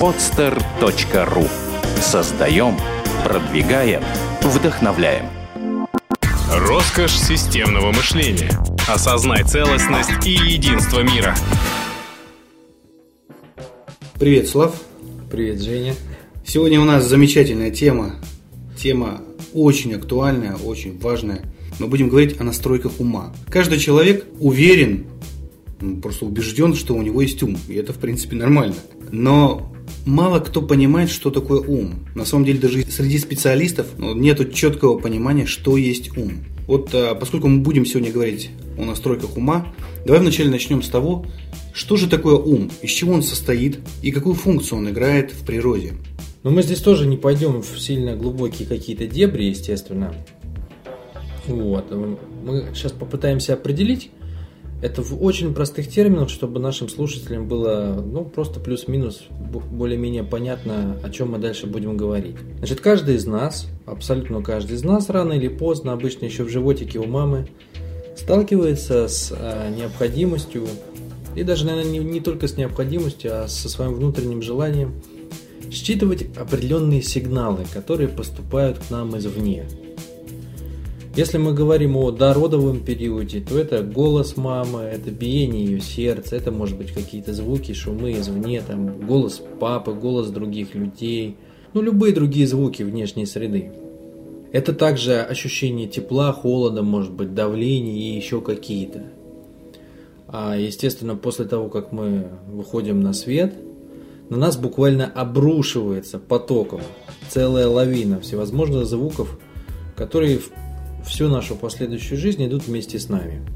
podster.ru Создаем, продвигаем, вдохновляем. Роскошь системного мышления. Осознай целостность и единство мира. Привет, Слав. Привет, Женя. Сегодня у нас замечательная тема. Тема очень актуальная, очень важная. Мы будем говорить о настройках ума. Каждый человек уверен, просто убежден, что у него есть ум. И это, в принципе, нормально. Но мало кто понимает, что такое ум. На самом деле, даже среди специалистов ну, нет четкого понимания, что есть ум. Вот а, поскольку мы будем сегодня говорить о настройках ума, давай вначале начнем с того, что же такое ум, из чего он состоит и какую функцию он играет в природе. Но мы здесь тоже не пойдем в сильно глубокие какие-то дебри, естественно. Вот. Мы сейчас попытаемся определить, это в очень простых терминах, чтобы нашим слушателям было ну, просто плюс-минус более-менее понятно, о чем мы дальше будем говорить. Значит, каждый из нас, абсолютно каждый из нас, рано или поздно, обычно еще в животике у мамы, сталкивается с э, необходимостью, и даже, наверное, не, не только с необходимостью, а со своим внутренним желанием считывать определенные сигналы, которые поступают к нам извне. Если мы говорим о дородовом периоде, то это голос мамы, это биение ее сердца, это может быть какие-то звуки, шумы извне, там, голос папы, голос других людей, ну любые другие звуки внешней среды. Это также ощущение тепла, холода, может быть, давления и еще какие-то. А естественно, после того, как мы выходим на свет, на нас буквально обрушивается потоком целая лавина всевозможных звуков, которые всю нашу последующую жизнь идут вместе с нами.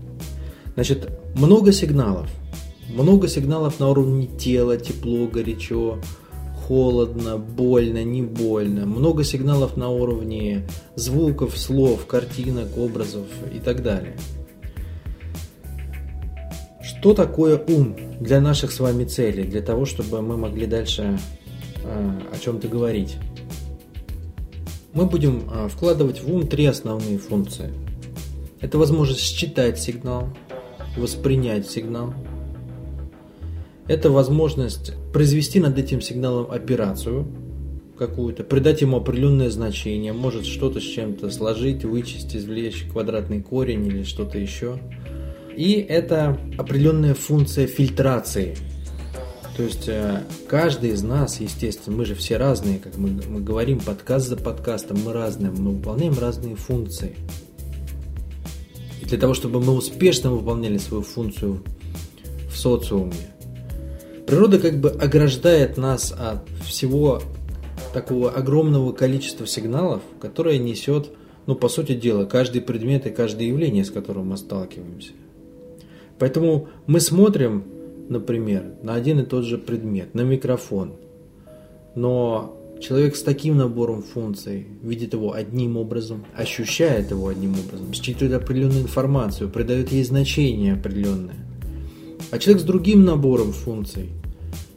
Значит, много сигналов. Много сигналов на уровне тела, тепло, горячо, холодно, больно, не больно. Много сигналов на уровне звуков, слов, картинок, образов и так далее. Что такое ум для наших с вами целей, для того, чтобы мы могли дальше э, о чем-то говорить? Мы будем а, вкладывать в ум три основные функции. Это возможность считать сигнал, воспринять сигнал. Это возможность произвести над этим сигналом операцию какую-то, придать ему определенное значение, может что-то с чем-то сложить, вычесть, извлечь квадратный корень или что-то еще. И это определенная функция фильтрации – то есть э, каждый из нас, естественно, мы же все разные, как мы, мы говорим подкаст за подкастом, мы разные, мы выполняем разные функции. И для того, чтобы мы успешно выполняли свою функцию в социуме, природа как бы ограждает нас от всего такого огромного количества сигналов, которое несет, ну, по сути дела, каждый предмет и каждое явление, с которым мы сталкиваемся. Поэтому мы смотрим например, на один и тот же предмет, на микрофон. Но человек с таким набором функций видит его одним образом, ощущает его одним образом, считывает определенную информацию, придает ей значение определенное. А человек с другим набором функций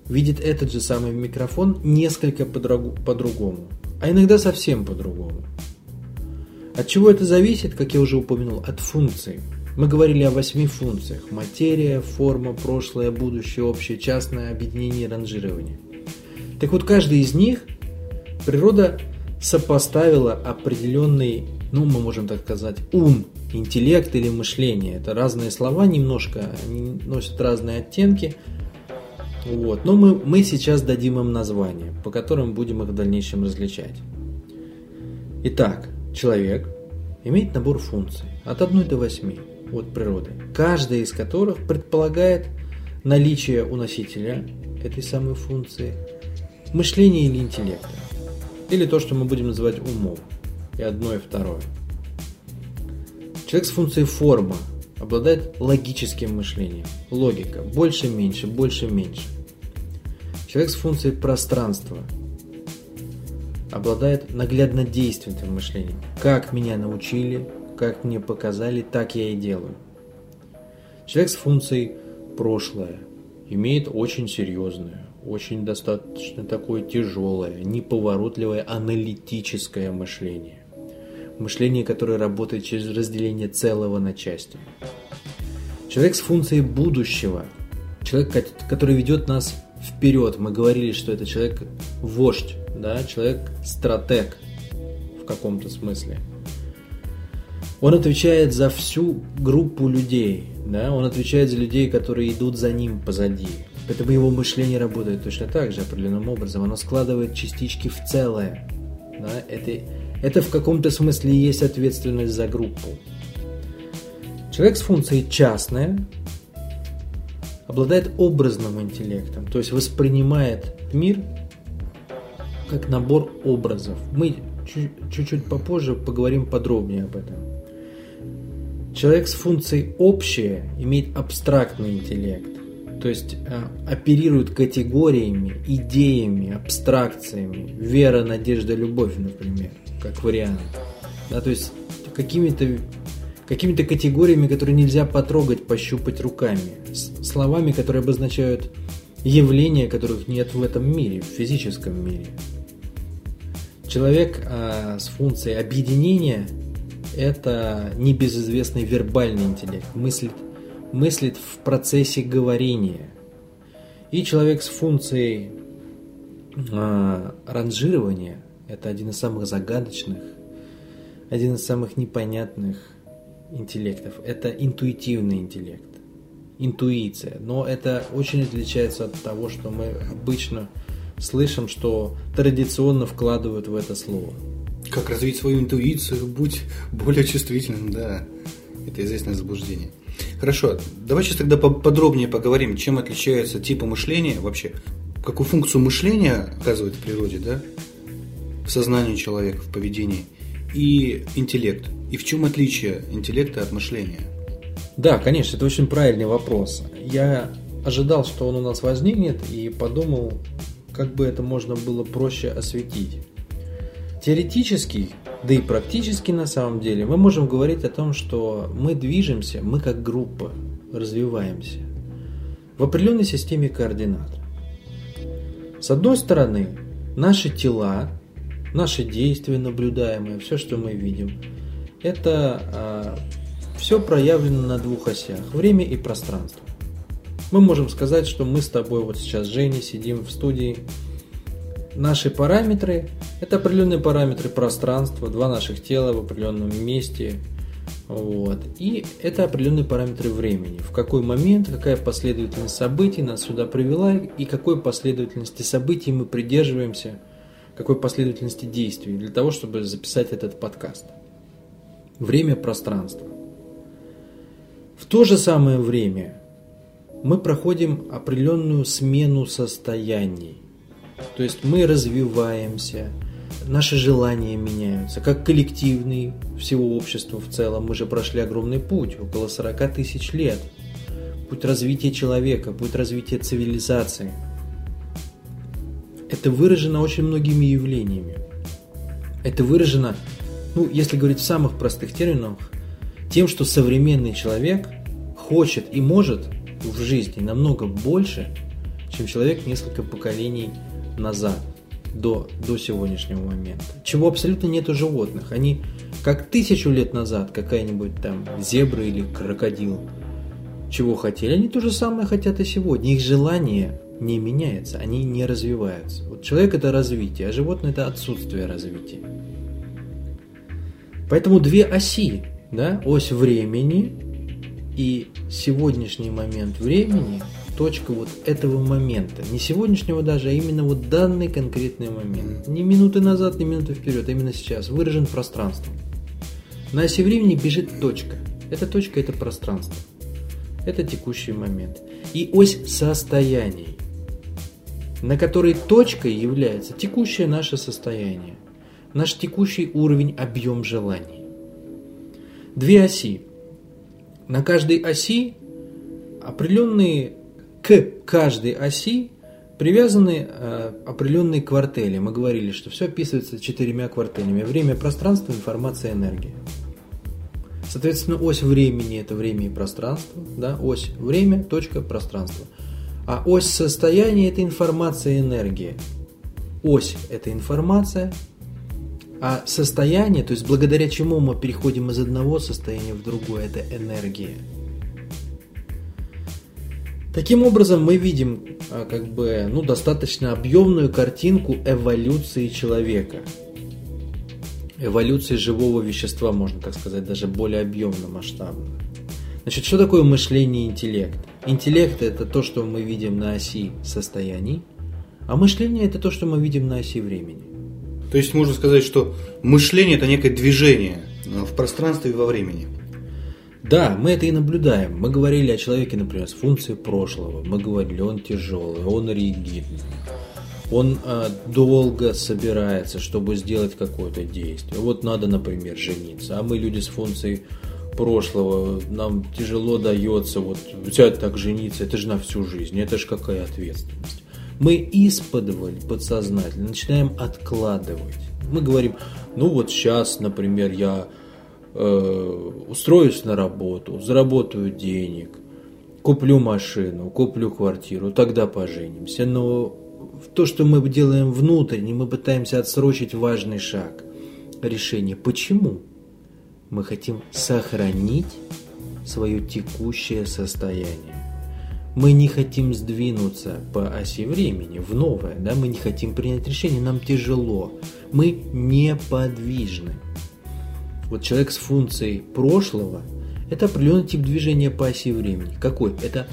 видит этот же самый микрофон несколько по-другому, а иногда совсем по-другому. От чего это зависит, как я уже упомянул, от функций. Мы говорили о восьми функциях. Материя, форма, прошлое, будущее, общее, частное, объединение, ранжирование. Так вот, каждый из них природа сопоставила определенный, ну, мы можем так сказать, ум, интеллект или мышление. Это разные слова немножко, они носят разные оттенки. Вот. Но мы, мы сейчас дадим им названия, по которым будем их в дальнейшем различать. Итак, человек имеет набор функций от 1 до 8 от природы, каждая из которых предполагает наличие у носителя этой самой функции мышления или интеллекта, или то, что мы будем называть умом, и одно и второе. Человек с функцией форма обладает логическим мышлением, логика, больше-меньше, больше-меньше. Человек с функцией пространства обладает наглядно-действенным мышлением. Как меня научили, как мне показали, так я и делаю. Человек с функцией прошлое имеет очень серьезное, очень достаточно такое тяжелое, неповоротливое аналитическое мышление. Мышление, которое работает через разделение целого на части. Человек с функцией будущего, человек, который ведет нас вперед. Мы говорили, что это человек вождь, да, человек стратег в каком-то смысле. Он отвечает за всю группу людей, да, он отвечает за людей, которые идут за ним позади. Поэтому его мышление работает точно так же, определенным образом. Оно складывает частички в целое. Да? Это, это в каком-то смысле и есть ответственность за группу. Человек с функцией частная обладает образным интеллектом, то есть воспринимает мир как набор образов. Мы чуть-чуть попозже поговорим подробнее об этом. Человек с функцией общее имеет абстрактный интеллект, то есть э, оперирует категориями, идеями, абстракциями. Вера, надежда, любовь, например, как вариант. Да, то есть какими-то какими-то категориями, которые нельзя потрогать, пощупать руками, словами, которые обозначают явления, которых нет в этом мире, в физическом мире. Человек а, с функцией объединения это небезызвестный вербальный интеллект, мыслит, мыслит в процессе говорения. И человек с функцией э, ранжирования – это один из самых загадочных, один из самых непонятных интеллектов. Это интуитивный интеллект, интуиция. Но это очень отличается от того, что мы обычно слышим, что традиционно вкладывают в это слово – как развить свою интуицию, будь более чувствительным, да. Это известное заблуждение. Хорошо, давай сейчас тогда подробнее поговорим, чем отличаются типы мышления вообще, какую функцию мышления оказывает в природе, да, в сознании человека, в поведении, и интеллект. И в чем отличие интеллекта от мышления? Да, конечно, это очень правильный вопрос. Я ожидал, что он у нас возникнет, и подумал, как бы это можно было проще осветить. Теоретически, да и практически на самом деле, мы можем говорить о том, что мы движемся, мы как группа развиваемся в определенной системе координат. С одной стороны, наши тела, наши действия наблюдаемые, все, что мы видим, это а, все проявлено на двух осях – время и пространство. Мы можем сказать, что мы с тобой вот сейчас, Женя, сидим в студии – Наши параметры – это определенные параметры пространства, два наших тела в определенном месте. Вот. И это определенные параметры времени. В какой момент, какая последовательность событий нас сюда привела и какой последовательности событий мы придерживаемся, какой последовательности действий для того, чтобы записать этот подкаст. Время, пространство. В то же самое время мы проходим определенную смену состояний. То есть мы развиваемся, наши желания меняются, как коллективный всего общества в целом. Мы же прошли огромный путь, около 40 тысяч лет. Путь развития человека, путь развития цивилизации. Это выражено очень многими явлениями. Это выражено, ну, если говорить в самых простых терминах, тем, что современный человек хочет и может в жизни намного больше, чем человек несколько поколений назад, до, до сегодняшнего момента. Чего абсолютно нет у животных. Они как тысячу лет назад какая-нибудь там зебра или крокодил чего хотели, они то же самое хотят и сегодня. Их желание не меняется, они не развиваются. Вот человек это развитие, а животное это отсутствие развития. Поэтому две оси, да, ось времени и сегодняшний момент времени – точка вот этого момента. Не сегодняшнего даже, а именно вот данный конкретный момент. Не минуты назад, не минуты вперед, а именно сейчас. Выражен пространством. На оси времени бежит точка. Эта точка – это пространство. Это текущий момент. И ось состояний, на которой точкой является текущее наше состояние. Наш текущий уровень, объем желаний. Две оси. На каждой оси определенные к каждой оси привязаны э, определенные квартели. Мы говорили, что все описывается четырьмя квартелями. Время, пространство, информация, энергия. Соответственно, ось времени – это время и пространство. Да? Ось время, точка, пространство. А ось состояния – это информация и энергия. Ось – это информация, а состояние, то есть благодаря чему мы переходим из одного состояния в другое, это энергия. Таким образом, мы видим а, как бы, ну, достаточно объемную картинку эволюции человека. Эволюции живого вещества, можно так сказать, даже более объемно, масштабно. Значит, что такое мышление и интеллект? Интеллект – это то, что мы видим на оси состояний, а мышление – это то, что мы видим на оси времени. То есть можно сказать, что мышление – это некое движение в пространстве и во времени. Да, мы это и наблюдаем. Мы говорили о человеке, например, с функцией прошлого. Мы говорили, он тяжелый, он ригидный. Он э, долго собирается, чтобы сделать какое-то действие. Вот надо, например, жениться. А мы люди с функцией прошлого, нам тяжело дается вот взять так жениться, это же на всю жизнь, это же какая ответственность. Мы исподволь подсознательно начинаем откладывать. Мы говорим, ну вот сейчас, например, я э, устроюсь на работу, заработаю денег, куплю машину, куплю квартиру, тогда поженимся. Но то, что мы делаем внутренне, мы пытаемся отсрочить важный шаг решения. Почему? Мы хотим сохранить свое текущее состояние. Мы не хотим сдвинуться по оси времени в новое, да? мы не хотим принять решение, нам тяжело, мы неподвижны. Вот человек с функцией прошлого – это определенный тип движения по оси времени. Какой? Это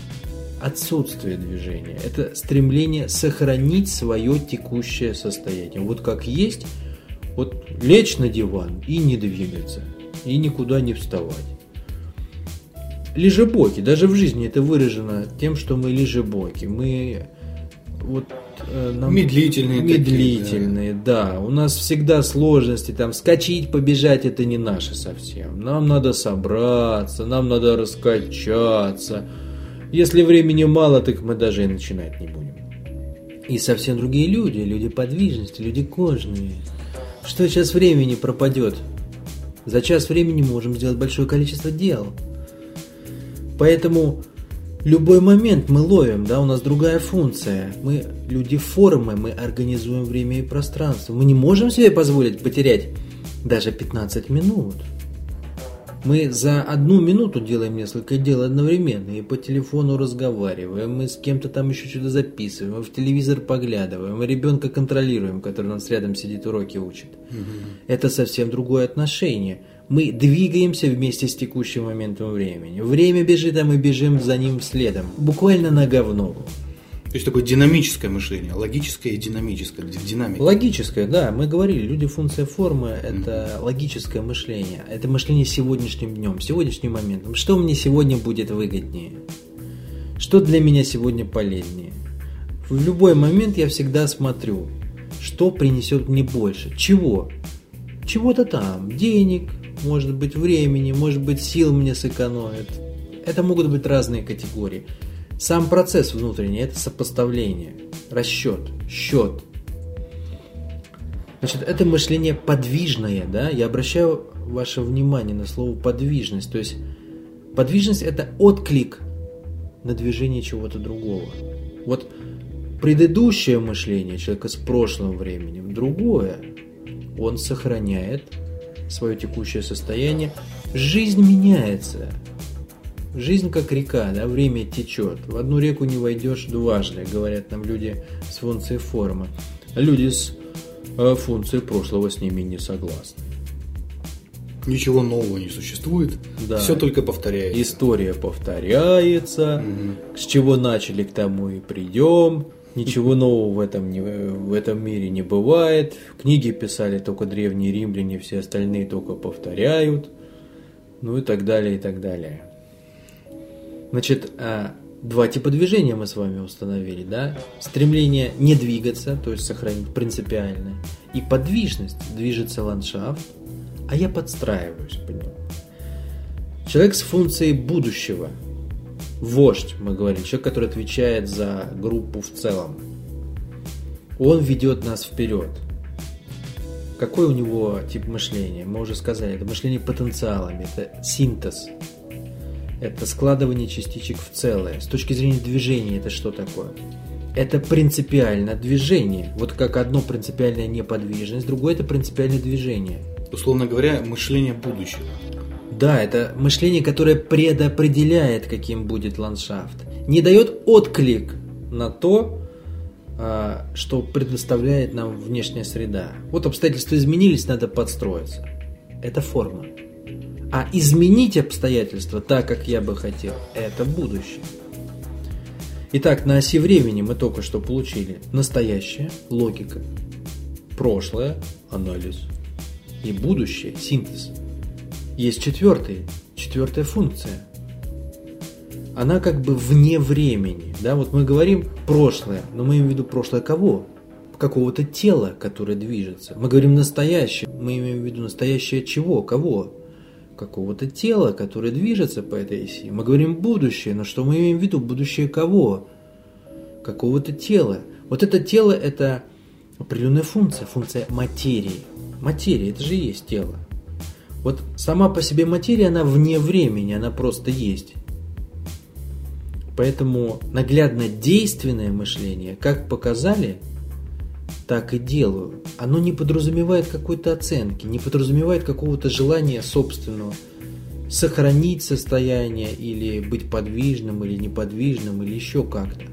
отсутствие движения, это стремление сохранить свое текущее состояние. Вот как есть, вот лечь на диван и не двигаться, и никуда не вставать. Лежебоки, даже в жизни это выражено тем, что мы лежебоки. Мы вот э, нам медлительные, медлительные, такие, да. да. У нас всегда сложности, там скачить, побежать это не наше совсем. Нам надо собраться, нам надо раскачаться. Если времени мало, так мы даже и начинать не будем. И совсем другие люди, люди подвижности, люди кожные. Что сейчас времени пропадет? За час времени можем сделать большое количество дел. Поэтому любой момент мы ловим, да, у нас другая функция. Мы люди формы, мы организуем время и пространство. Мы не можем себе позволить потерять даже 15 минут. Мы за одну минуту делаем несколько дел одновременно и по телефону разговариваем, мы с кем-то там еще что-то записываем, мы в телевизор поглядываем, мы ребенка контролируем, который у нас рядом сидит, уроки учит. Угу. Это совсем другое отношение. Мы двигаемся вместе с текущим моментом времени. Время бежит, а мы бежим за ним следом. Буквально нога в ногу. То есть такое динамическое мышление, логическое и динамическое, динамика. Логическое, да, мы говорили, люди функция формы – это mm-hmm. логическое мышление, это мышление сегодняшним днем, сегодняшним моментом. Что мне сегодня будет выгоднее? Что для меня сегодня полезнее? В любой момент я всегда смотрю, что принесет мне больше, чего? Чего-то там, денег, может быть времени, может быть сил мне сэкономит. Это могут быть разные категории. Сам процесс внутренний – это сопоставление, расчет, счет. Значит, это мышление подвижное, да? Я обращаю ваше внимание на слово подвижность. То есть подвижность – это отклик на движение чего-то другого. Вот предыдущее мышление человека с прошлым временем другое. Он сохраняет свое текущее состояние. Жизнь меняется. Жизнь как река, да, время течет. В одну реку не войдешь дважды, говорят нам люди с функцией формы. Люди с э, функцией прошлого с ними не согласны. Ничего нового не существует, да. все только повторяется. История повторяется, угу. с чего начали, к тому и придем. Ничего нового в этом, не, в этом мире не бывает. Книги писали только древние римляне, все остальные только повторяют. Ну и так далее, и так далее. Значит, а, два типа движения мы с вами установили, да? Стремление не двигаться, то есть сохранить принципиально, и подвижность, движется ландшафт, а я подстраиваюсь под него. Человек с функцией будущего, вождь, мы говорим, человек, который отвечает за группу в целом, он ведет нас вперед. Какой у него тип мышления? Мы уже сказали, это мышление потенциалами, это синтез – это складывание частичек в целое. С точки зрения движения это что такое? Это принципиально движение. Вот как одно принципиальная неподвижность, другое это принципиальное движение. Условно говоря, мышление будущего. Да, это мышление, которое предопределяет, каким будет ландшафт. не дает отклик на то, а, что предоставляет нам внешняя среда. Вот обстоятельства изменились, надо подстроиться. Это форма. А изменить обстоятельства так, как я бы хотел, это будущее. Итак, на оси времени мы только что получили настоящее, логика, прошлое, анализ и будущее, синтез. Есть четвертый, четвертая функция. Она как бы вне времени. Да? Вот мы говорим прошлое, но мы имеем в виду прошлое кого? Какого-то тела, которое движется. Мы говорим настоящее, мы имеем в виду настоящее чего? Кого? какого-то тела, которое движется по этой оси. Мы говорим будущее, но что мы имеем в виду? Будущее кого? Какого-то тела. Вот это тело – это определенная функция, функция материи. Материя – это же и есть тело. Вот сама по себе материя, она вне времени, она просто есть. Поэтому наглядно действенное мышление, как показали, так и делаю. Оно не подразумевает какой-то оценки, не подразумевает какого-то желания собственного сохранить состояние или быть подвижным или неподвижным или еще как-то.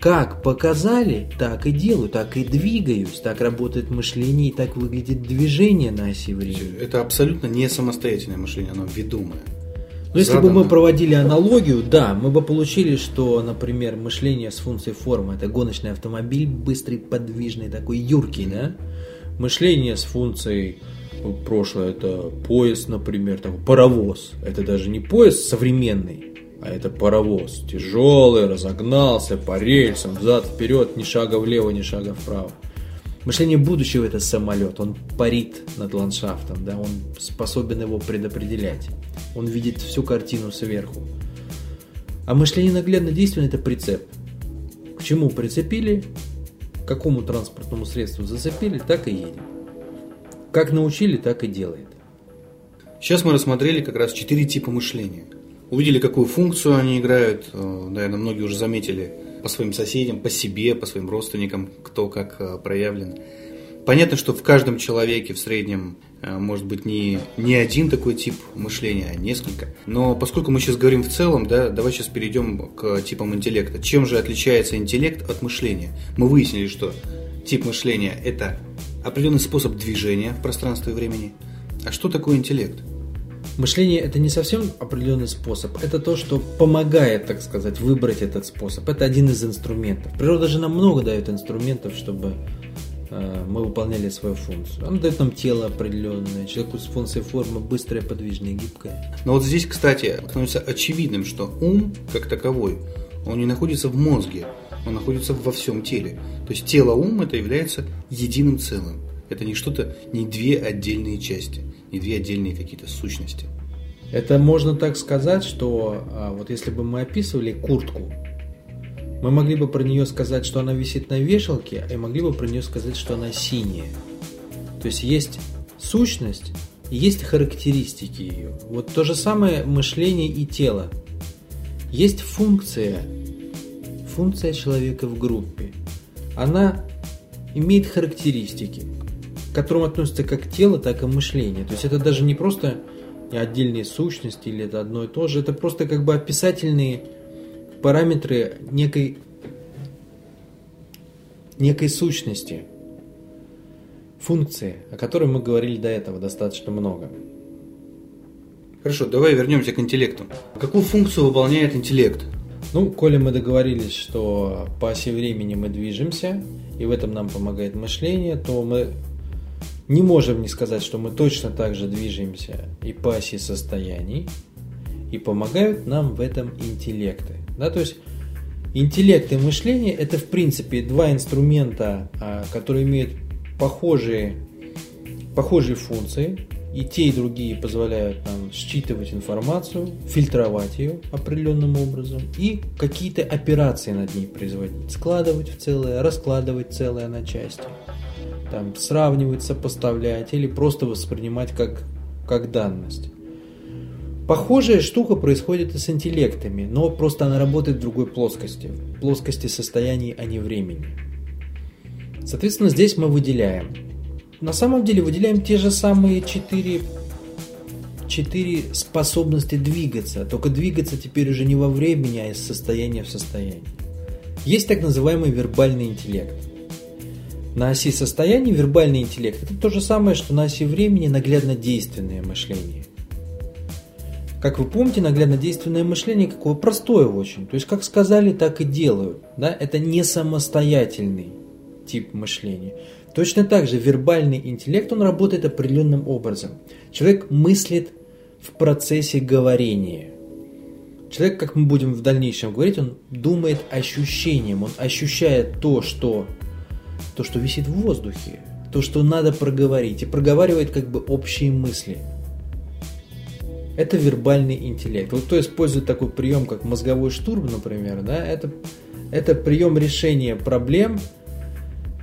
Как показали, так и делаю, так и двигаюсь, так работает мышление и так выглядит движение на оси времени. Это абсолютно не самостоятельное мышление, оно ведомое. Но если бы мы проводили аналогию, да, мы бы получили, что, например, мышление с функцией формы – это гоночный автомобиль, быстрый, подвижный, такой юркий, да? Мышление с функцией прошлое – это поезд, например, такой паровоз. Это даже не поезд современный, а это паровоз. Тяжелый, разогнался по рельсам, взад-вперед, ни шага влево, ни шага вправо. Мышление будущего – это самолет, он парит над ландшафтом, да, он способен его предопределять. Он видит всю картину сверху. А мышление наглядно действенное – это прицеп. К чему прицепили, к какому транспортному средству зацепили, так и едем. Как научили, так и делает. Сейчас мы рассмотрели как раз четыре типа мышления. Увидели, какую функцию они играют. Э, наверное, многие уже заметили – по своим соседям, по себе, по своим родственникам, кто как э, проявлен. Понятно, что в каждом человеке в среднем э, может быть не, не один такой тип мышления, а несколько. Но поскольку мы сейчас говорим в целом, да, давай сейчас перейдем к типам интеллекта. Чем же отличается интеллект от мышления? Мы выяснили, что тип мышления – это определенный способ движения в пространстве и времени. А что такое интеллект? Мышление это не совсем определенный способ, это то, что помогает, так сказать, выбрать этот способ. Это один из инструментов. Природа же нам много дает инструментов, чтобы э, мы выполняли свою функцию. Она дает нам тело определенное, человеку с функцией формы быстрое, подвижное, гибкое. Но вот здесь, кстати, становится очевидным, что ум, как таковой, он не находится в мозге, он находится во всем теле. То есть тело ум это является единым целым. Это не что-то, не две отдельные части и две отдельные какие-то сущности. Это можно так сказать, что а, вот если бы мы описывали куртку, мы могли бы про нее сказать, что она висит на вешалке, и могли бы про нее сказать, что она синяя. То есть есть сущность и есть характеристики ее. Вот то же самое мышление и тело. Есть функция, функция человека в группе. Она имеет характеристики к которым относится как тело, так и мышление. То есть это даже не просто отдельные сущности или это одно и то же, это просто как бы описательные параметры некой, некой сущности, функции, о которой мы говорили до этого достаточно много. Хорошо, давай вернемся к интеллекту. Какую функцию выполняет интеллект? Ну, коли мы договорились, что по оси времени мы движемся, и в этом нам помогает мышление, то мы не можем не сказать, что мы точно так же движемся и по оси состояний, и помогают нам в этом интеллекты. Да, то есть интеллект и мышление это в принципе два инструмента, а, которые имеют похожие, похожие функции. И те, и другие позволяют нам считывать информацию, фильтровать ее определенным образом и какие-то операции над ней производить. Складывать в целое, раскладывать целое на части там, сравнивать, сопоставлять или просто воспринимать как, как данность. Похожая штука происходит и с интеллектами, но просто она работает в другой плоскости, в плоскости состояний, а не времени. Соответственно, здесь мы выделяем. На самом деле выделяем те же самые четыре, четыре способности двигаться. Только двигаться теперь уже не во времени, а из состояния в состояние. Есть так называемый вербальный интеллект. На оси состояния вербальный интеллект – это то же самое, что на оси времени наглядно-действенное мышление. Как вы помните, наглядно-действенное мышление какое простое очень. То есть, как сказали, так и делают. Да? Это не самостоятельный тип мышления. Точно так же вербальный интеллект, он работает определенным образом. Человек мыслит в процессе говорения. Человек, как мы будем в дальнейшем говорить, он думает ощущением, он ощущает то, что, то, что висит в воздухе, то, что надо проговорить, и проговаривает как бы общие мысли. Это вербальный интеллект. Вот кто использует такой прием, как мозговой штурм, например, да, это, это прием решения проблем –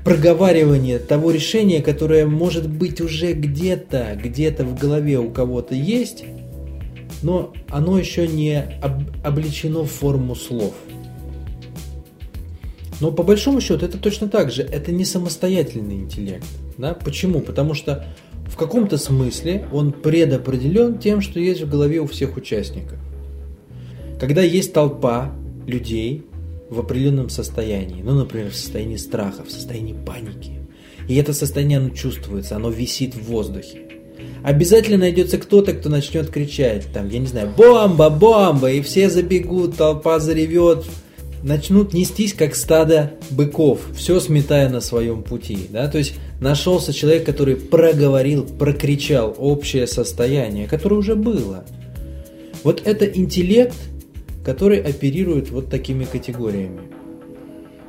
проговаривание того решения, которое может быть уже где-то, где-то в голове у кого-то есть, но оно еще не об, облечено в форму слов. Но по большому счету это точно так же, это не самостоятельный интеллект. Да? Почему? Потому что в каком-то смысле он предопределен тем, что есть в голове у всех участников. Когда есть толпа людей, в определенном состоянии, ну, например, в состоянии страха, в состоянии паники. И это состояние оно чувствуется, оно висит в воздухе. Обязательно найдется кто-то, кто начнет кричать, там, я не знаю, бомба, бомба, и все забегут, толпа заревет, начнут нестись, как стадо быков, все сметая на своем пути. Да? То есть нашелся человек, который проговорил, прокричал общее состояние, которое уже было. Вот это интеллект – который оперирует вот такими категориями.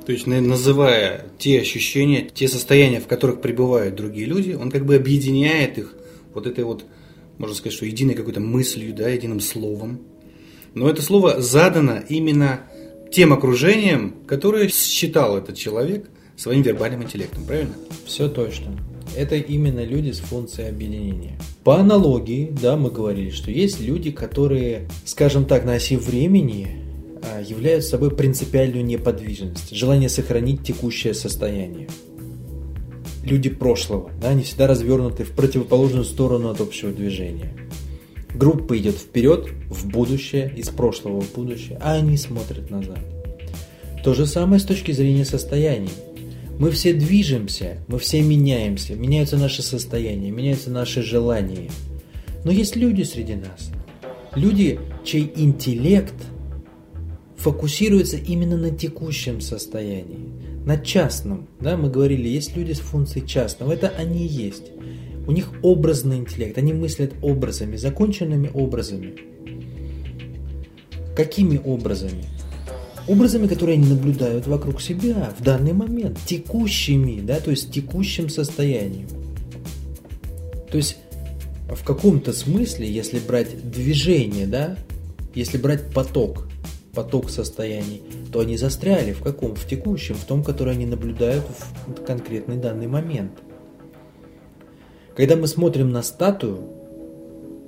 То есть, называя те ощущения, те состояния, в которых пребывают другие люди, он как бы объединяет их вот этой вот, можно сказать, что единой какой-то мыслью, да, единым словом. Но это слово задано именно тем окружением, которое считал этот человек своим вербальным интеллектом, правильно? Все точно это именно люди с функцией объединения. По аналогии, да, мы говорили, что есть люди, которые, скажем так, на оси времени а, являются собой принципиальную неподвижность, желание сохранить текущее состояние. Люди прошлого, да, они всегда развернуты в противоположную сторону от общего движения. Группа идет вперед, в будущее, из прошлого в будущее, а они смотрят назад. То же самое с точки зрения состояний. Мы все движемся, мы все меняемся, меняются наши состояния, меняются наши желания. Но есть люди среди нас. Люди, чей интеллект фокусируется именно на текущем состоянии, на частном. Да, мы говорили, есть люди с функцией частного, это они и есть. У них образный интеллект, они мыслят образами, законченными образами. Какими образами? образами, которые они наблюдают вокруг себя в данный момент, текущими, да, то есть текущим состоянием. То есть в каком-то смысле, если брать движение, да, если брать поток, поток состояний, то они застряли в каком? В текущем, в том, который они наблюдают в конкретный данный момент. Когда мы смотрим на статую,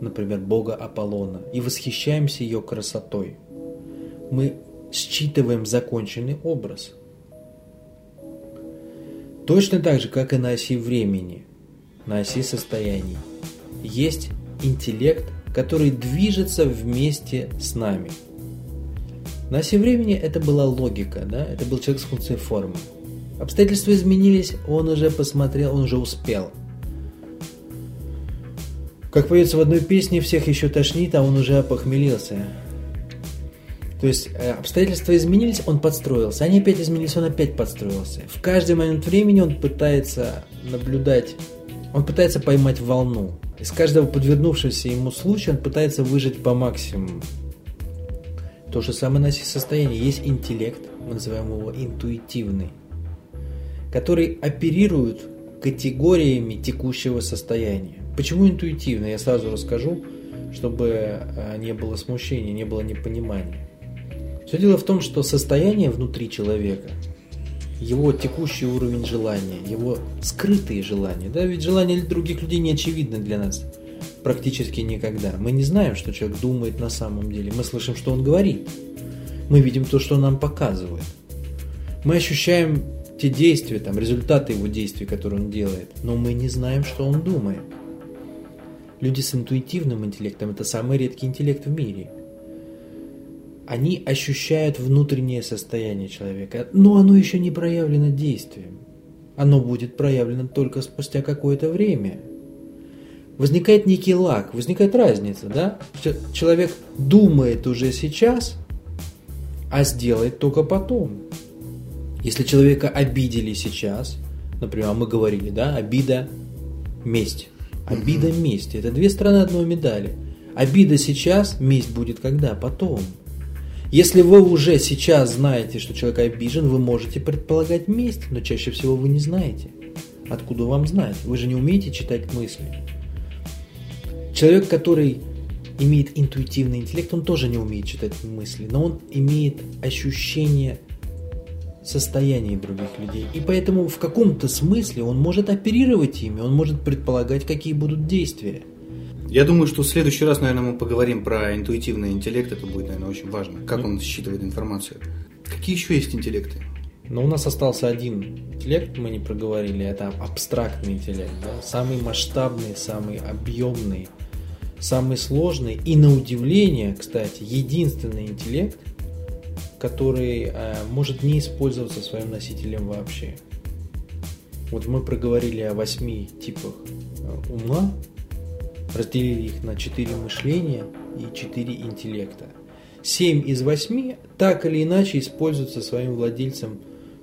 например, бога Аполлона, и восхищаемся ее красотой, мы считываем законченный образ. Точно так же, как и на оси времени, на оси состояний, есть интеллект, который движется вместе с нами. На оси времени это была логика, да? это был человек с функцией формы. Обстоятельства изменились, он уже посмотрел, он уже успел. Как поется в одной песне, всех еще тошнит, а он уже опохмелился. То есть э, обстоятельства изменились, он подстроился. Они опять изменились, он опять подстроился. В каждый момент времени он пытается наблюдать, он пытается поймать волну. Из каждого подвернувшегося ему случая он пытается выжить по максимуму. То же самое на состоянии. Есть интеллект, мы называем его интуитивный, который оперирует категориями текущего состояния. Почему интуитивно? Я сразу расскажу, чтобы э, не было смущения, не было непонимания. Все дело в том, что состояние внутри человека, его текущий уровень желания, его скрытые желания, да, ведь желания других людей не очевидны для нас практически никогда. Мы не знаем, что человек думает на самом деле. Мы слышим, что он говорит. Мы видим то, что он нам показывает. Мы ощущаем те действия, там, результаты его действий, которые он делает, но мы не знаем, что он думает. Люди с интуитивным интеллектом – это самый редкий интеллект в мире. Они ощущают внутреннее состояние человека, но оно еще не проявлено действием. Оно будет проявлено только спустя какое-то время. Возникает некий лак, возникает разница, да? Человек думает уже сейчас, а сделает только потом. Если человека обидели сейчас, например, мы говорили, да, обида, месть. Обида, угу. месть. Это две стороны одной медали. Обида сейчас, месть будет когда? Потом. Если вы уже сейчас знаете, что человек обижен, вы можете предполагать месть, но чаще всего вы не знаете. Откуда вам знать? Вы же не умеете читать мысли. Человек, который имеет интуитивный интеллект, он тоже не умеет читать мысли, но он имеет ощущение состояний других людей. И поэтому в каком-то смысле он может оперировать ими, он может предполагать, какие будут действия. Я думаю, что в следующий раз, наверное, мы поговорим про интуитивный интеллект. Это будет, наверное, очень важно. Как он считывает информацию. Какие еще есть интеллекты? Но у нас остался один интеллект, мы не проговорили, это абстрактный интеллект. Да? Самый масштабный, самый объемный, самый сложный и на удивление, кстати, единственный интеллект, который э, может не использоваться своим носителем вообще. Вот мы проговорили о восьми типах э, ума, разделили их на четыре мышления и четыре интеллекта. Семь из восьми так или иначе используются своим владельцем,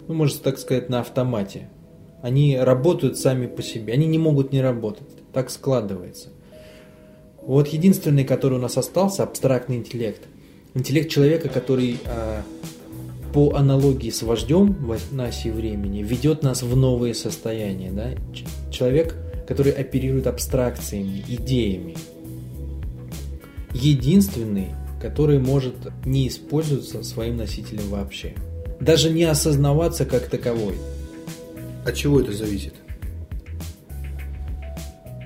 ну, можно так сказать, на автомате. Они работают сами по себе, они не могут не работать, так складывается. Вот единственный, который у нас остался, абстрактный интеллект – Интеллект человека, который а, по аналогии с вождем на оси времени ведет нас в новые состояния. Да? Человек, который оперирует абстракциями, идеями. Единственный, который может не использоваться своим носителем вообще. Даже не осознаваться как таковой. От чего это зависит?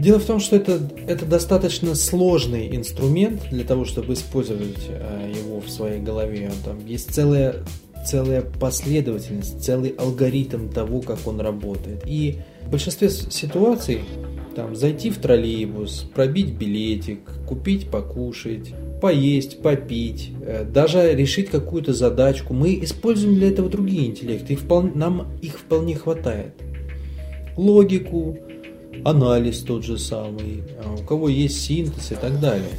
Дело в том, что это, это достаточно сложный инструмент для того, чтобы использовать э, его в своей голове. Там есть целая, целая последовательность, целый алгоритм того, как он работает. И в большинстве ситуаций там, зайти в троллейбус, пробить билетик, купить покушать, поесть, попить, э, даже решить какую-то задачку. Мы используем для этого другие интеллекты, и вполне, нам их вполне хватает. Логику, анализ тот же самый, а у кого есть синтез и так далее.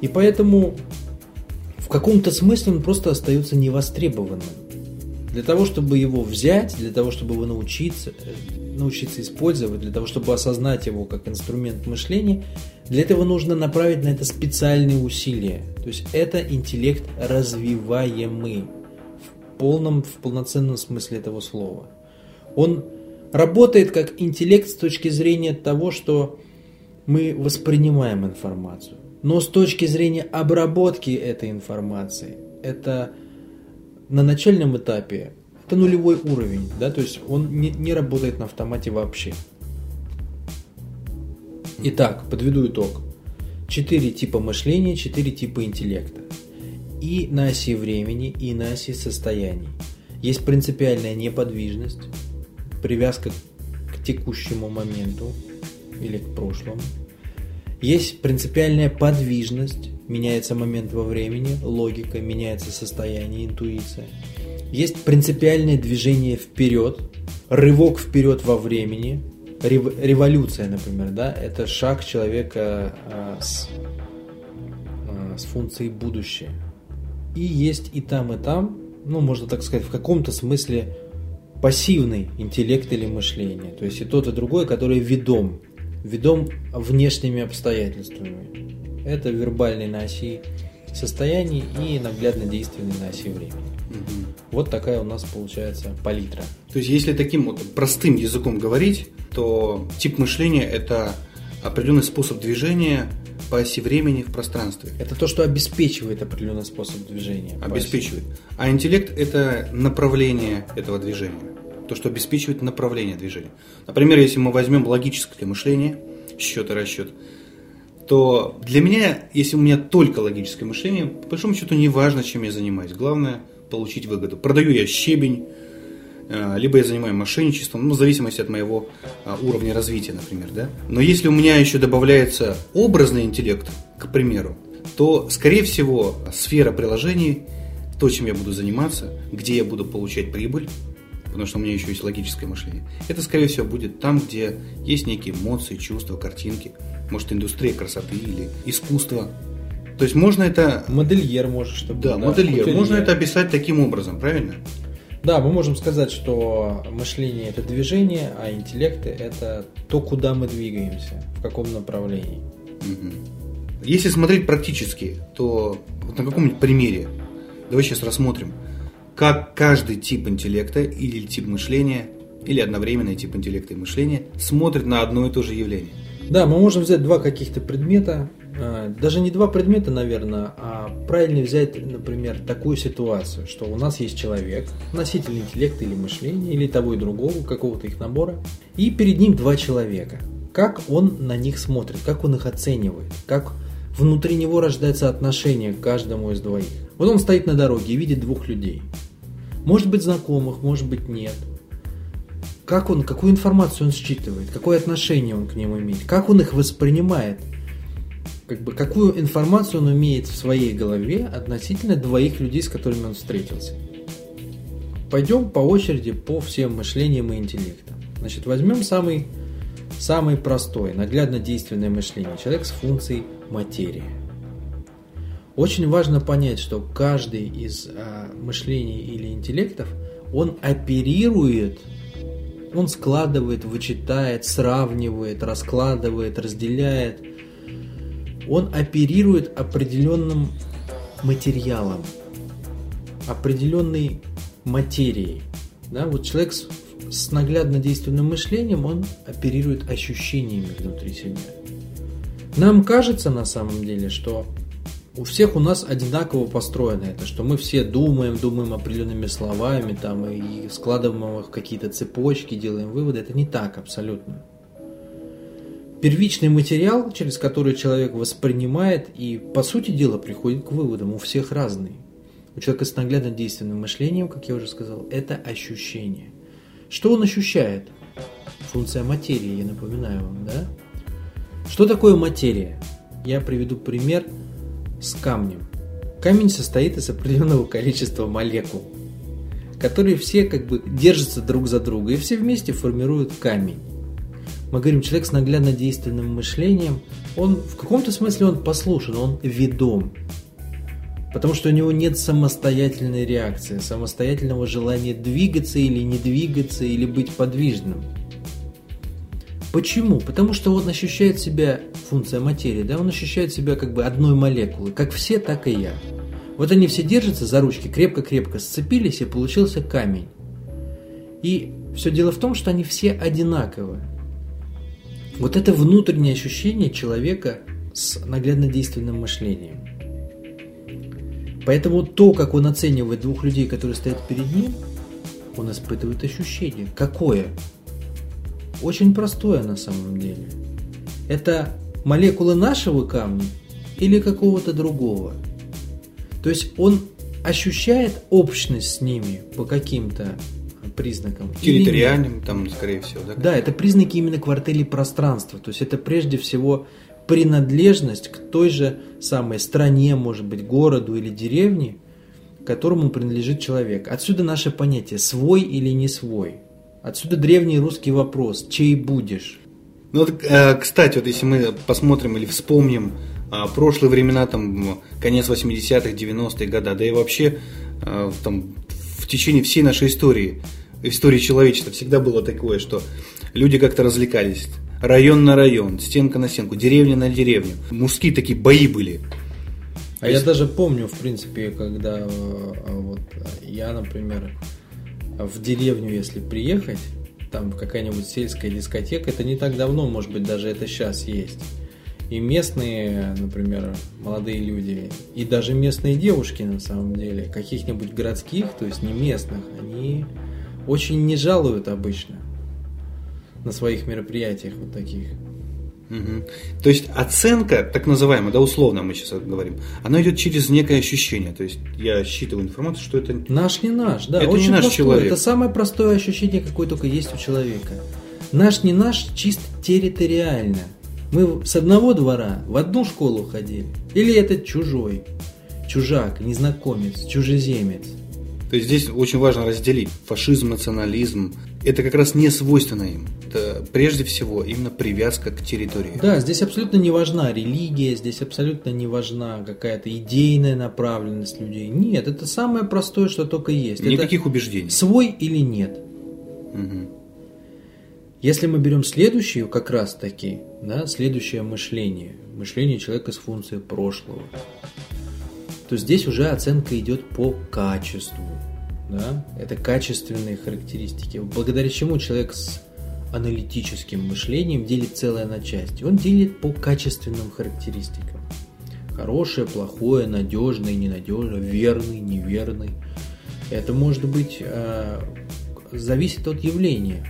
И поэтому в каком-то смысле он просто остается невостребованным. Для того, чтобы его взять, для того, чтобы его научиться, э, научиться использовать, для того, чтобы осознать его как инструмент мышления, для этого нужно направить на это специальные усилия. То есть это интеллект развиваемый в полном, в полноценном смысле этого слова. Он работает как интеллект с точки зрения того, что мы воспринимаем информацию. Но с точки зрения обработки этой информации, это на начальном этапе это нулевой уровень, да, то есть он не, не работает на автомате вообще. Итак, подведу итог. Четыре типа мышления, четыре типа интеллекта. И на оси времени, и на оси состояний. Есть принципиальная неподвижность, привязка к текущему моменту или к прошлому. Есть принципиальная подвижность, меняется момент во времени, логика, меняется состояние, интуиция. Есть принципиальное движение вперед, рывок вперед во времени, революция, например, да, это шаг человека а, с, а, с функцией будущее. И есть и там, и там, ну, можно так сказать, в каком-то смысле пассивный интеллект или мышление. То есть и тот, и другой, который ведом. Ведом внешними обстоятельствами. Это вербальный на оси состояний и наглядно действенный на оси времени. Угу. Вот такая у нас получается палитра. То есть, если таким вот простым языком говорить, то тип мышления – это определенный способ движения по оси времени в пространстве. Это то, что обеспечивает определенный способ движения. Обеспечивает. А интеллект – это направление этого движения. То, что обеспечивает направление движения. Например, если мы возьмем логическое мышление, счет и расчет, то для меня, если у меня только логическое мышление, по большому счету не важно, чем я занимаюсь. Главное – получить выгоду. Продаю я щебень, либо я занимаюсь мошенничеством, ну, в зависимости от моего а, уровня развития, например, да. Но если у меня еще добавляется образный интеллект, к примеру, то, скорее всего, сфера приложений, то, чем я буду заниматься, где я буду получать прибыль, потому что у меня еще есть логическое мышление, это, скорее всего, будет там, где есть некие эмоции, чувства, картинки, может, индустрия красоты или искусство. То есть можно это... Модельер может, чтобы... Да, модельер. Кутюрьер. Можно это описать таким образом, правильно? Да, мы можем сказать, что мышление это движение, а интеллект это то, куда мы двигаемся, в каком направлении. Если смотреть практически, то вот на каком-нибудь примере, давай сейчас рассмотрим, как каждый тип интеллекта или тип мышления, или одновременный тип интеллекта и мышления смотрит на одно и то же явление. Да, мы можем взять два каких-то предмета, а, даже не два предмета, наверное, а правильно взять, например, такую ситуацию, что у нас есть человек, носитель интеллекта или мышления, или того и другого, какого-то их набора, и перед ним два человека. Как он на них смотрит, как он их оценивает, как внутри него рождается отношение к каждому из двоих. Вот он стоит на дороге и видит двух людей. Может быть знакомых, может быть нет. Как он, какую информацию он считывает, какое отношение он к ним имеет, как он их воспринимает – как бы, какую информацию он имеет в своей голове относительно двоих людей, с которыми он встретился. Pойдем по очереди по всем мышлениям и интеллектам. Значит, возьмем самый, самый простой, наглядно действенное мышление. Человек с функцией материи. Очень важно понять, что каждый из а, мышлений или интеллектов, он оперирует, он складывает, вычитает, сравнивает, раскладывает, разделяет – он оперирует определенным материалом, определенной материей. Да, вот человек с, с наглядно действенным мышлением, он оперирует ощущениями внутри себя. Нам кажется на самом деле, что у всех у нас одинаково построено это, что мы все думаем, думаем определенными словами, там, и складываем их в какие-то цепочки, делаем выводы. Это не так абсолютно первичный материал, через который человек воспринимает и, по сути дела, приходит к выводам. У всех разный. У человека с наглядно действенным мышлением, как я уже сказал, это ощущение. Что он ощущает? Функция материи, я напоминаю вам, да? Что такое материя? Я приведу пример с камнем. Камень состоит из определенного количества молекул, которые все как бы держатся друг за друга, и все вместе формируют камень мы говорим, человек с наглядно действенным мышлением, он в каком-то смысле он послушен, он ведом. Потому что у него нет самостоятельной реакции, самостоятельного желания двигаться или не двигаться, или быть подвижным. Почему? Потому что он ощущает себя, функция материи, да, он ощущает себя как бы одной молекулой, как все, так и я. Вот они все держатся за ручки, крепко-крепко сцепились, и получился камень. И все дело в том, что они все одинаковые. Вот это внутреннее ощущение человека с наглядно действенным мышлением. Поэтому то, как он оценивает двух людей, которые стоят перед ним, он испытывает ощущение. Какое? Очень простое на самом деле. Это молекулы нашего камня или какого-то другого. То есть он ощущает общность с ними по каким-то признаком. Территориальным, там, скорее всего, да? Да, это признаки именно квартели пространства. То есть это прежде всего принадлежность к той же самой стране, может быть, городу или деревне, которому принадлежит человек. Отсюда наше понятие свой или не свой. Отсюда древний русский вопрос чей будешь. Ну вот, э, кстати, вот если мы посмотрим или вспомним а, прошлые времена, там конец 80-х, 90-е годы, да и вообще а, там в течение всей нашей истории истории человечества всегда было такое, что люди как-то развлекались. Район на район, стенка на стенку, деревня на деревню. Мужские такие бои были. А есть... я даже помню, в принципе, когда э, вот я, например, в деревню, если приехать, там какая-нибудь сельская дискотека, это не так давно, может быть, даже это сейчас есть. И местные, например, молодые люди, и даже местные девушки, на самом деле, каких-нибудь городских, то есть не местных, они очень не жалуют обычно на своих мероприятиях вот таких. Мгм. То есть оценка, так называемая, да, условно мы сейчас говорим, она идет через некое ощущение. То есть я считываю информацию, что это Наш не наш, да. Это не очень наш простое. человек. Это самое простое ощущение, какое только есть у человека. Наш не наш чисто территориально. Мы с одного двора в одну школу ходили. Или это чужой, чужак, незнакомец, чужеземец. То есть здесь очень важно разделить фашизм, национализм. Это как раз не свойственно им. Это прежде всего именно привязка к территории. Да, здесь абсолютно не важна религия, здесь абсолютно не важна какая-то идейная направленность людей. Нет, это самое простое, что только есть. Это Никаких убеждений. свой или нет. Мгм. Если мы берем следующее, как раз таки, да, следующее мышление, мышление человека с функцией прошлого, то здесь уже оценка идет по качеству. Да? Это качественные характеристики. Благодаря чему человек с аналитическим мышлением делит целое на части. Он делит по качественным характеристикам. Хорошее, плохое, надежный, ненадежный, верный, неверный. Это может быть э, зависит от явления.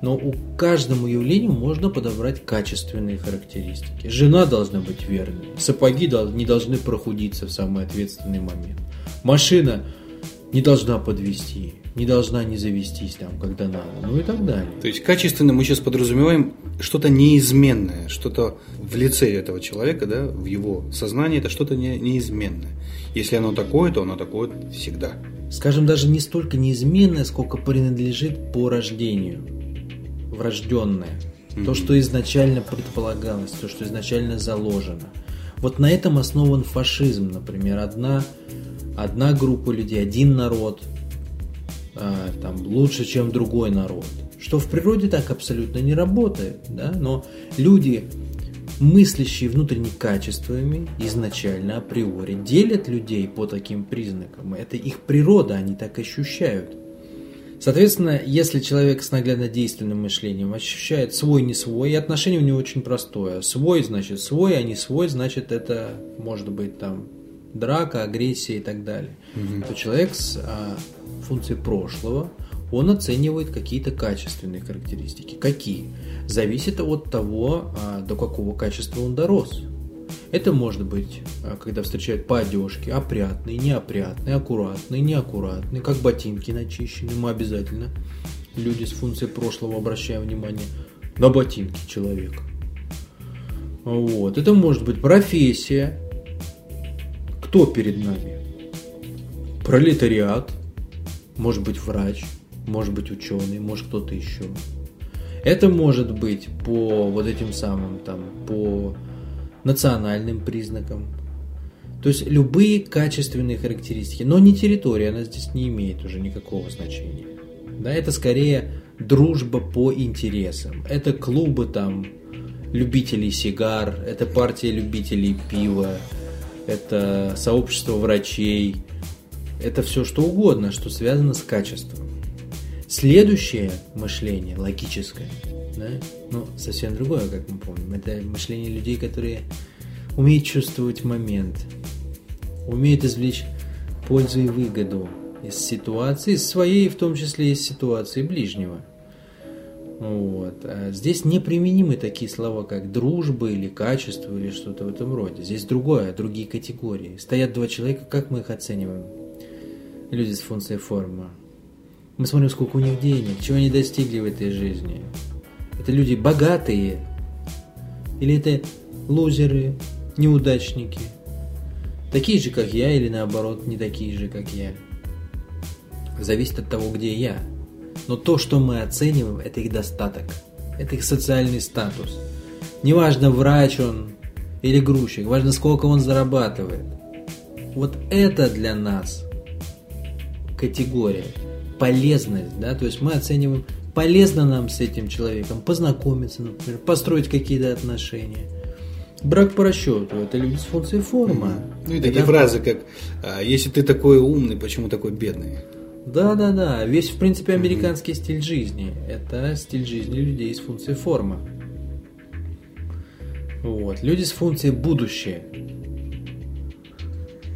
Но у каждому явлению можно подобрать качественные характеристики. Жена должна быть верной. Сапоги не должны прохудиться в самый ответственный момент. Машина не должна подвести, не должна не завестись там, когда надо, ну и так далее. То есть качественно мы сейчас подразумеваем что-то неизменное, что-то в лице этого человека, да, в его сознании, это что-то не- неизменное. Если оно такое, то оно такое всегда. Скажем, даже не столько неизменное, сколько принадлежит по рождению. Врожденное. То, что изначально предполагалось, то, что изначально заложено. Вот на этом основан фашизм, например. Одна, одна группа людей, один народ а, там, лучше, чем другой народ. Что в природе так абсолютно не работает. Да? Но люди, мыслящие внутренними качествами, изначально, априори, делят людей по таким признакам. Это их природа, они так ощущают. Соответственно, если человек с наглядно действенным мышлением ощущает свой, не свой, и отношение у него очень простое. Свой значит свой, а не свой значит это может быть там драка, агрессия и так далее. То человек с а, функцией прошлого, он оценивает какие-то качественные характеристики. Какие? Зависит от того, а, до какого качества он дорос. Это может быть, а, когда встречают по одежке, опрятный, неопрятный, аккуратный, неаккуратный, как ботинки начищены. Мы обязательно, люди с функцией прошлого, обращаем внимание на ботинки человека. Вот. Это может быть профессия. Кто перед нами? Пролетариат. Может быть врач. Может быть ученый. Может кто-то еще. Это может быть по вот этим самым там, по национальным признакам. То есть любые качественные характеристики, но не территория, она здесь не имеет уже никакого значения. Да, это скорее дружба по интересам. Это клубы там любителей сигар, это партия любителей пива, это сообщество врачей, это все что угодно, что связано с качеством. Следующее мышление, логическое, да, ну, совсем другое, как мы помним. Это мышление людей, которые умеют чувствовать момент, умеют извлечь пользу и выгоду из ситуации, из своей, в том числе из ситуации ближнего. Вот. А здесь неприменимы такие слова, как дружба или качество или что-то в этом роде. Здесь другое, другие категории. Стоят два человека, как мы их оцениваем? Люди с функцией форма. Мы смотрим, сколько у них денег, чего они достигли в этой жизни. Это люди богатые или это лузеры, неудачники, такие же, как я, или наоборот, не такие же, как я. Зависит от того, где я. Но то, что мы оцениваем, это их достаток, это их социальный статус. Неважно, врач он или грузчик, важно, сколько он зарабатывает. Вот это для нас категория, полезность, да, то есть мы оцениваем, полезно нам с этим человеком познакомиться, например, построить какие-то отношения. Брак по расчету – это люди с функцией форма. Ну и такие Это- фразы, как а, «Если ты такой умный, почему такой бедный?» Да, да, да. Весь, в принципе, американский стиль жизни. Это стиль жизни людей с функцией форма. Вот. Люди с функцией будущее.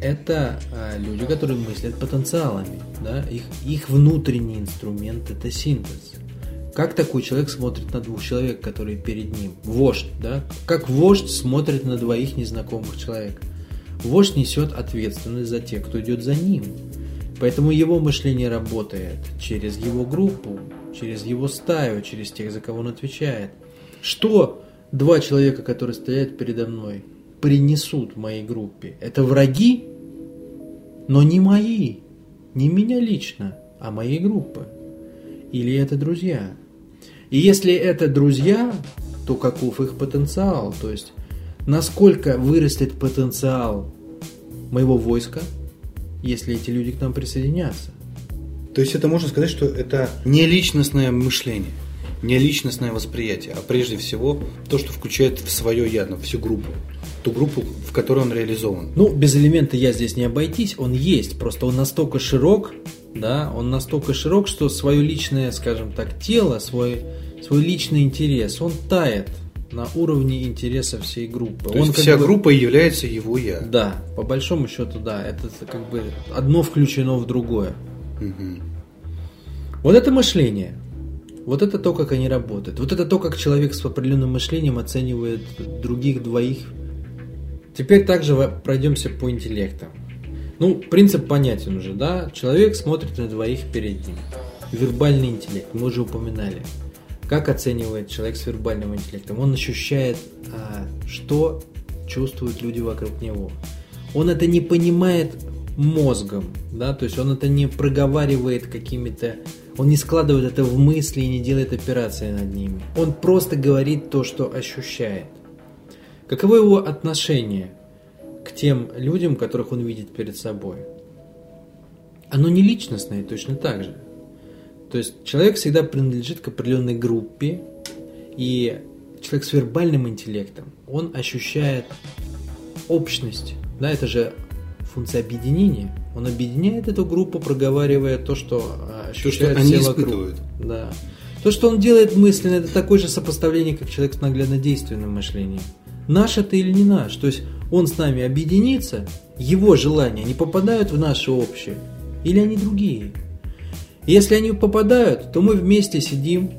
Это а, люди, которые мыслят потенциалами. Да? Их, их внутренний инструмент – это синтез. Как такой человек смотрит на двух человек, которые перед ним? Вождь, да? Как вождь смотрит на двоих незнакомых человек? Вождь несет ответственность за тех, кто идет за ним. Поэтому его мышление работает через его группу, через его стаю, через тех, за кого он отвечает. Что два человека, которые стоят передо мной, принесут моей группе? Это враги, но не мои, не меня лично, а моей группы. Или это друзья? И если это друзья, то каков их потенциал? То есть, насколько вырастет потенциал моего войска, если эти люди к нам присоединятся? То есть это можно сказать, что это не личностное мышление, не личностное восприятие, а прежде всего то, что включает в свое я, ну, всю группу. Ту группу, в которой он реализован. Ну, без элемента я здесь не обойтись, он есть, просто он настолько широк, да, он настолько широк, что свое личное, скажем так, тело, свой, свой личный интерес, он тает на уровне интереса всей группы. То он есть вся бы- группа является его я. Да, по большому счету, да, это как бы одно включено в другое. Мгм. Вот это мышление. Вот это то, как они работают. Вот это то, как человек с определенным мышлением оценивает других двоих. Теперь также пройдемся по интеллекту. Ну, принцип понятен уже, да? Человек смотрит на двоих перед ним. Вербальный интеллект, мы уже упоминали. Как оценивает человек с вербальным интеллектом? Он ощущает, а, что чувствуют люди вокруг него. Он это не понимает мозгом, да, то есть он это не проговаривает какими-то, он не складывает это в мысли и не делает операции над ними. Он просто говорит то, что ощущает. Каково его отношение к тем людям, которых он видит перед собой? Оно не личностное точно так же. То есть человек всегда принадлежит к определенной группе, и человек с вербальным интеллектом, он ощущает общность. Да, это же функция объединения. Он объединяет эту группу, проговаривая то, что а, ощущают они все вокруг. испытывают. Да. То, что он делает мысленно, это такое же сопоставление, как человек с наглядно-действенным мышлением. Наш это или не наш? То есть он с нами объединится, его желания не попадают в наше общее, или они другие? Если они попадают, то мы вместе сидим,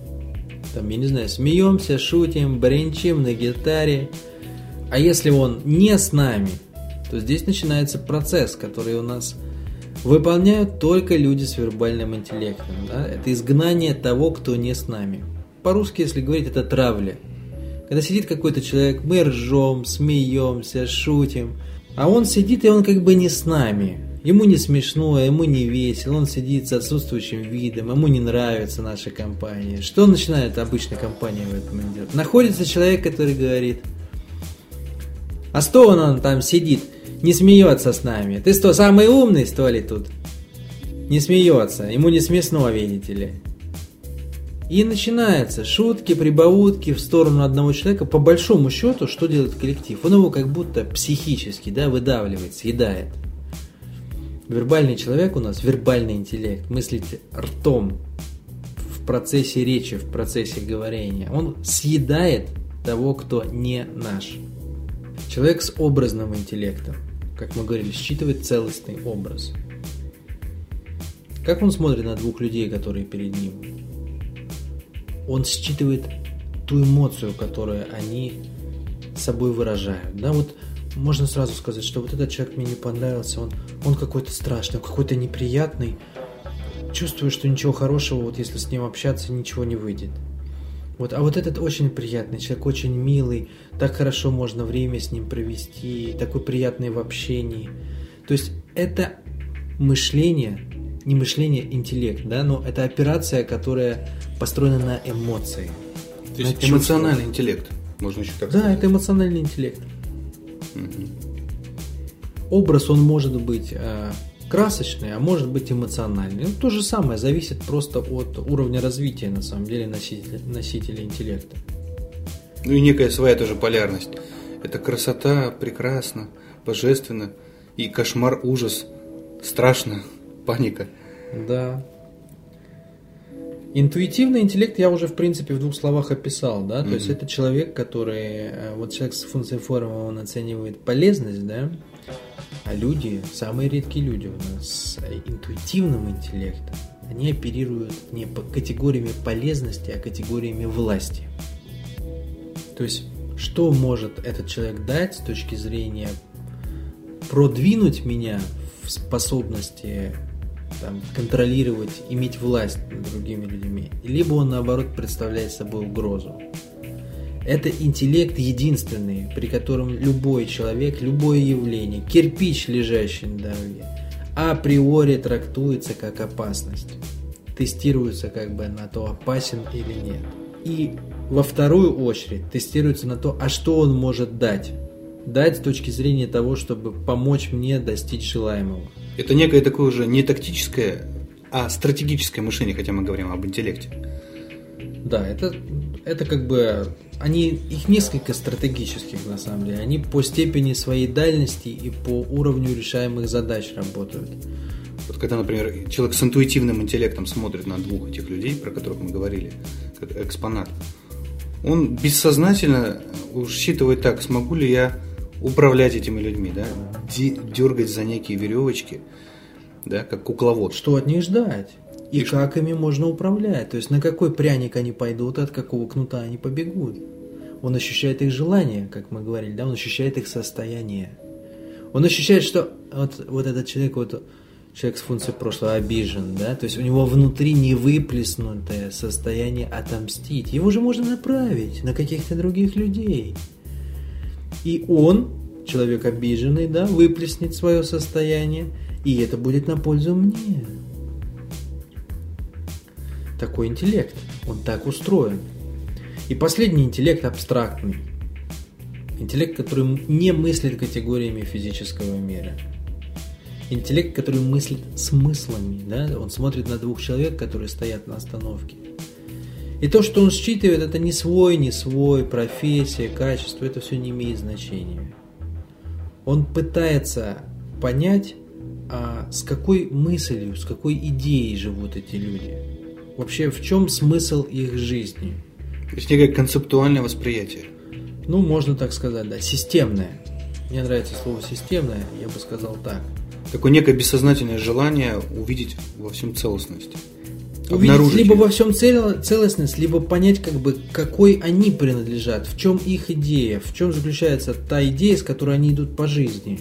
там, я не знаю, смеемся, шутим, бренчим на гитаре. А если он не с нами, то здесь начинается процесс, который у нас выполняют только люди с вербальным интеллектом. да. Это изгнание того, кто не с нами. По-русски, если говорить, это травля. Когда сидит какой-то человек, мы ржем, смеемся, шутим, а он сидит и он как бы не с нами. Ему не смешно, ему не весело, он сидит с отсутствующим видом, ему не нравится наша компания. Что начинает обычная компания в этом делать? Находится человек, который говорит, а что он, он там сидит, не смеется с нами? Ты что, самый умный, что ли, тут? Не смеется, ему не смешно, видите ли. И начинается шутки, прибаутки в сторону одного человека. По большому счету, что делает коллектив? Он его как будто психически да, выдавливает, съедает. Вербальный человек у нас, вербальный интеллект, мыслит ртом в процессе речи, в процессе говорения. Он съедает того, кто не наш. Человек с образным интеллектом, как мы говорили, считывает целостный образ. Как он смотрит на двух людей, которые перед ним? Он считывает ту эмоцию, которую они собой выражают. Да, вот можно сразу сказать, что вот этот человек мне не понравился, он, он какой-то страшный, какой-то неприятный. Чувствую, что ничего хорошего, вот если с ним общаться, ничего не выйдет. Вот, а вот этот очень приятный человек, очень милый, так хорошо можно время с ним провести, такой приятный в общении. То есть это мышление, не мышление, интеллект, да, но это операция, которая построена на эмоции. То есть на чувствах. эмоциональный интеллект, можно еще так Да, сказать. это эмоциональный интеллект. Образ, он может быть э, красочный, а может быть эмоциональный. Ну, то же самое, зависит просто от уровня развития, на самом деле, носителя, носителя интеллекта. Ну и некая своя тоже полярность. Это красота, прекрасно, божественно. И кошмар, ужас, страшно, паника. Да. Интуитивный интеллект я уже, в принципе, в двух словах описал, да, то есть это человек, который, э, вот человек с функцией формы, он оценивает полезность, да, а люди, самые редкие люди у нас с интуитивным интеллектом, они оперируют не по категориями полезности, а категориями власти. То есть, что может этот человек дать с точки зрения продвинуть меня в способности там, контролировать, иметь власть над другими людьми, либо он наоборот представляет собой угрозу. Это интеллект единственный, при котором любой человек, любое явление, кирпич, лежащий на дороге, априори трактуется как опасность. Тестируется как бы на то, опасен или нет. И во вторую очередь тестируется на то, а что он может дать. Дать с точки зрения того, чтобы помочь мне достичь желаемого. Это некое такое уже не тактическое, а стратегическое мышление, хотя мы говорим об интеллекте. Да, это, это как бы они их несколько стратегических на самом деле. Они по степени своей дальности и по уровню решаемых задач работают. Вот когда, например, человек с интуитивным интеллектом смотрит на двух этих людей, про которых мы говорили, как экспонат, он бессознательно считывает так, смогу ли я управлять этими людьми, да, дергать за некие веревочки, да, как кукловод. Что от них ждать? И, и как ими можно управлять? То есть на какой пряник они пойдут, от какого кнута они побегут? Он ощущает их желание, как мы говорили, да, он ощущает их состояние. Он ощущает, что вот, вот этот человек, вот человек с функцией прошлого обижен, да, то есть у него внутри не выплеснутое состояние отомстить. Его же можно направить на каких-то других людей. И он, человек обиженный, да, выплеснет свое состояние, и это будет на пользу мне. Такой интеллект, он так устроен. И последний интеллект абстрактный. Интеллект, который не мыслит категориями физического мира. Интеллект, который мыслит смыслами. Да? Он смотрит на двух человек, которые стоят на остановке. И то, что он считывает, это не свой, не свой, профессия, качество, это все не имеет значения. Он пытается понять, а с какой мыслью, с какой идеей живут эти люди. Вообще, в чем смысл их жизни? То есть некое концептуальное восприятие. Ну, можно так сказать, да, системное. Мне нравится слово системное, я бы сказал так. Такое некое бессознательное желание увидеть во всем целостность увидеть либо во всем цел, целостность, либо понять, как бы, какой они принадлежат, в чем их идея, в чем заключается та идея, с которой они идут по жизни.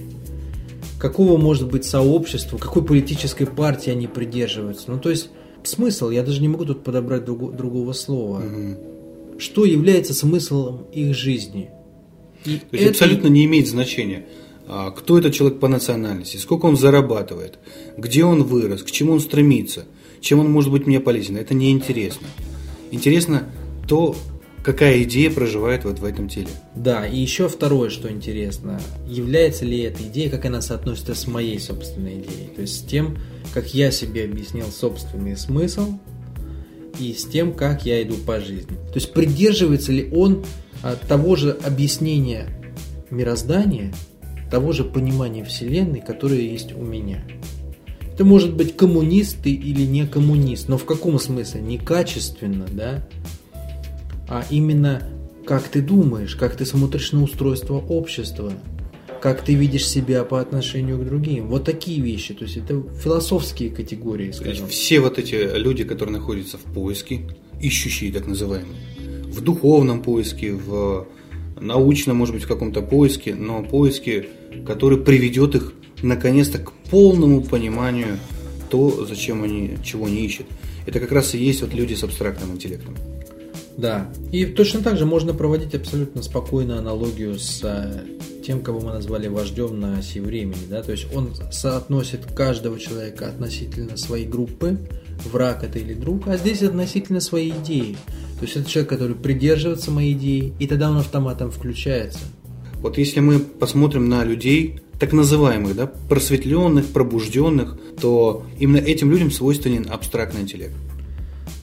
Какого может быть сообщества, какой политической партии они придерживаются. Ну, то есть, смысл, я даже не могу тут подобрать друг, другого слова. Угу. Что является смыслом их жизни? И то есть, это... абсолютно не имеет значения а, кто этот человек по национальности, сколько он зарабатывает, где он вырос, к чему он стремится – чем он может быть мне полезен. Это не интересно. Интересно то, какая идея проживает вот в этом теле. Да, и еще второе, что интересно, является ли эта идея, как она соотносится с моей собственной идеей, то есть с тем, как я себе объяснил собственный смысл и с тем, как я иду по жизни. То есть придерживается ли он а, того же объяснения мироздания, того же понимания Вселенной, которое есть у меня. Ты может быть коммунист ты или не коммунист, но в каком смысле? Не качественно, да? А именно как ты думаешь, как ты смотришь на устройство общества, как ты видишь себя по отношению к другим. Вот такие вещи. То есть это философские категории, скажем. То есть все вот эти люди, которые находятся в поиске, ищущие так называемые, в духовном поиске, в научном, может быть, в каком-то поиске, но поиске, который приведет их наконец-то к полному пониманию то, зачем они, чего они ищут. Это как раз и есть вот люди с абстрактным интеллектом. Да. И точно так же можно проводить абсолютно спокойно аналогию с э, тем, кого мы назвали вождем на оси времени. Да? То есть он соотносит каждого человека относительно своей группы, враг это или друг, а здесь относительно своей идеи. То есть это человек, который придерживается моей идеи, и тогда он автоматом включается. Вот если мы посмотрим на людей, так называемых, да, просветленных, пробужденных, то именно этим людям свойственен абстрактный интеллект.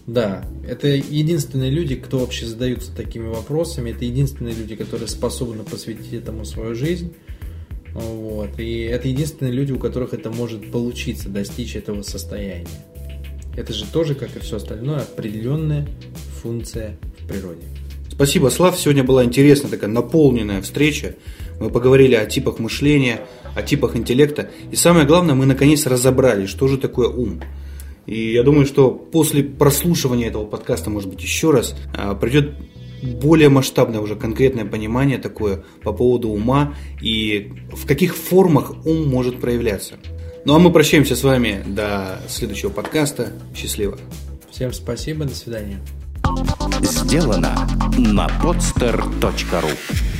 Да, это единственные люди, кто вообще задаются такими вопросами, это единственные люди, которые способны посвятить этому свою жизнь. Вот. И это единственные люди, у которых это может получиться, достичь этого состояния. Это же тоже, как и все остальное, определенная функция в природе. Спасибо, Слав. Сегодня была интересная такая наполненная встреча. Мы поговорили о типах мышления, о типах интеллекта. И самое главное, мы наконец разобрали, что же такое ум. И я думаю, что после прослушивания этого подкаста, может быть, еще раз, а, придет более масштабное уже конкретное понимание такое по поводу ума и в каких формах ум может проявляться. Ну а мы прощаемся с вами до следующего подкаста. Счастливо. Всем спасибо, до свидания. Сделано на podster.ru